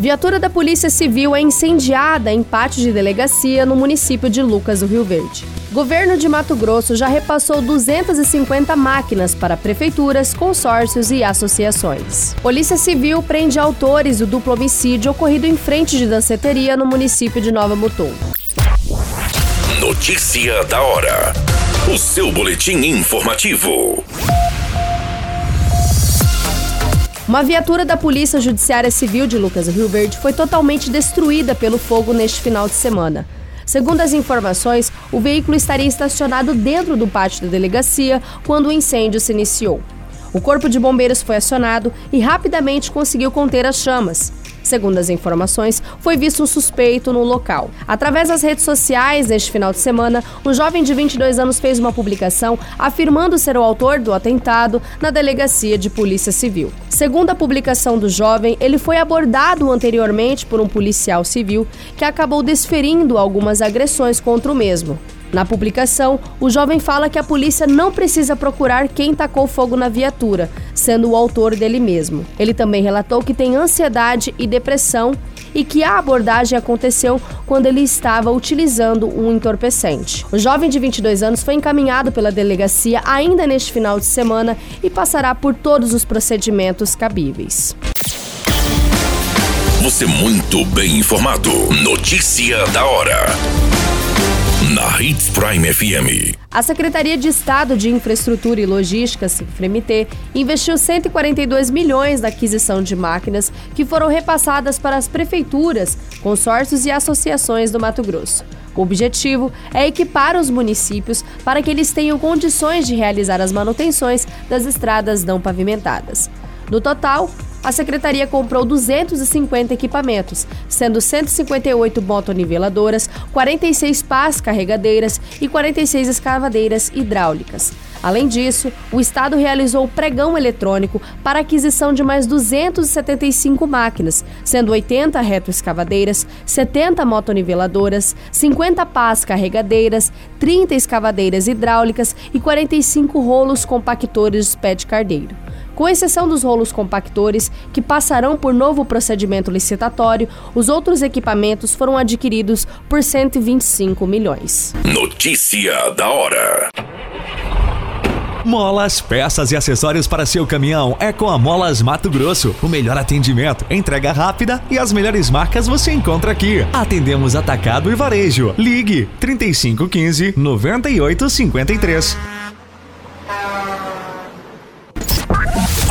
Viatura da Polícia Civil é incendiada em pátio de delegacia no município de Lucas do Rio Verde. Governo de Mato Grosso já repassou 250 máquinas para prefeituras, consórcios e associações. Polícia Civil prende autores do duplo homicídio ocorrido em frente de danceteria no município de Nova Mutum. Notícia da hora. O seu boletim informativo. Uma viatura da Polícia Judiciária Civil de Lucas Rio Verde foi totalmente destruída pelo fogo neste final de semana. Segundo as informações, o veículo estaria estacionado dentro do pátio da delegacia quando o incêndio se iniciou. O corpo de bombeiros foi acionado e rapidamente conseguiu conter as chamas. Segundo as informações, foi visto um suspeito no local. Através das redes sociais, neste final de semana, um jovem de 22 anos fez uma publicação afirmando ser o autor do atentado na delegacia de Polícia Civil. Segundo a publicação do jovem, ele foi abordado anteriormente por um policial civil que acabou desferindo algumas agressões contra o mesmo. Na publicação, o jovem fala que a polícia não precisa procurar quem tacou fogo na viatura, sendo o autor dele mesmo. Ele também relatou que tem ansiedade e depressão e que a abordagem aconteceu quando ele estava utilizando um entorpecente. O jovem de 22 anos foi encaminhado pela delegacia ainda neste final de semana e passará por todos os procedimentos cabíveis. Você muito bem informado. Notícia da hora na Hits Prime FM. A Secretaria de Estado de Infraestrutura e Logística, CIFREMT, investiu 142 milhões na aquisição de máquinas que foram repassadas para as prefeituras, consórcios e associações do Mato Grosso. O objetivo é equipar os municípios para que eles tenham condições de realizar as manutenções das estradas não pavimentadas. No total, a secretaria comprou 250 equipamentos, sendo 158 motoniveladoras, 46 pás carregadeiras e 46 escavadeiras hidráulicas. Além disso, o Estado realizou pregão eletrônico para aquisição de mais 275 máquinas, sendo 80 retroescavadeiras, 70 motoniveladoras, 50 pás carregadeiras, 30 escavadeiras hidráulicas e 45 rolos compactores de pé de cardeiro. Com exceção dos rolos compactores, que passarão por novo procedimento licitatório, os outros equipamentos foram adquiridos por 125 milhões. Notícia da hora. Molas, peças e acessórios para seu caminhão é com a Molas Mato Grosso. O melhor atendimento, entrega rápida e as melhores marcas você encontra aqui. Atendemos atacado e varejo. Ligue 3515 9853.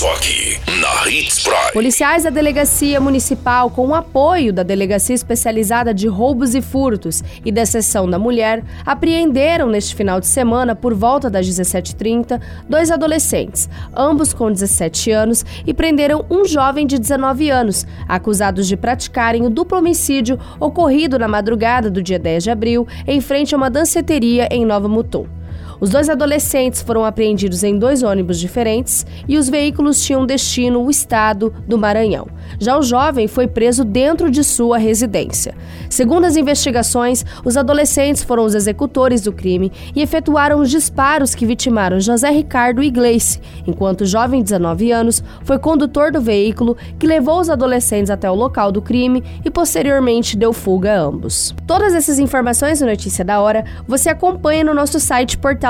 Só aqui, na Hits Prime. Policiais da Delegacia Municipal, com o apoio da Delegacia Especializada de Roubos e Furtos e da Seção da Mulher, apreenderam neste final de semana, por volta das 17h30, dois adolescentes, ambos com 17 anos, e prenderam um jovem de 19 anos, acusados de praticarem o duplo homicídio ocorrido na madrugada do dia 10 de abril, em frente a uma danceteria em Nova Mutum. Os dois adolescentes foram apreendidos em dois ônibus diferentes e os veículos tinham destino o estado do Maranhão. Já o jovem foi preso dentro de sua residência. Segundo as investigações, os adolescentes foram os executores do crime e efetuaram os disparos que vitimaram José Ricardo e Gleice, enquanto o jovem de 19 anos foi condutor do veículo que levou os adolescentes até o local do crime e posteriormente deu fuga a ambos. Todas essas informações no Notícia da Hora você acompanha no nosso site portal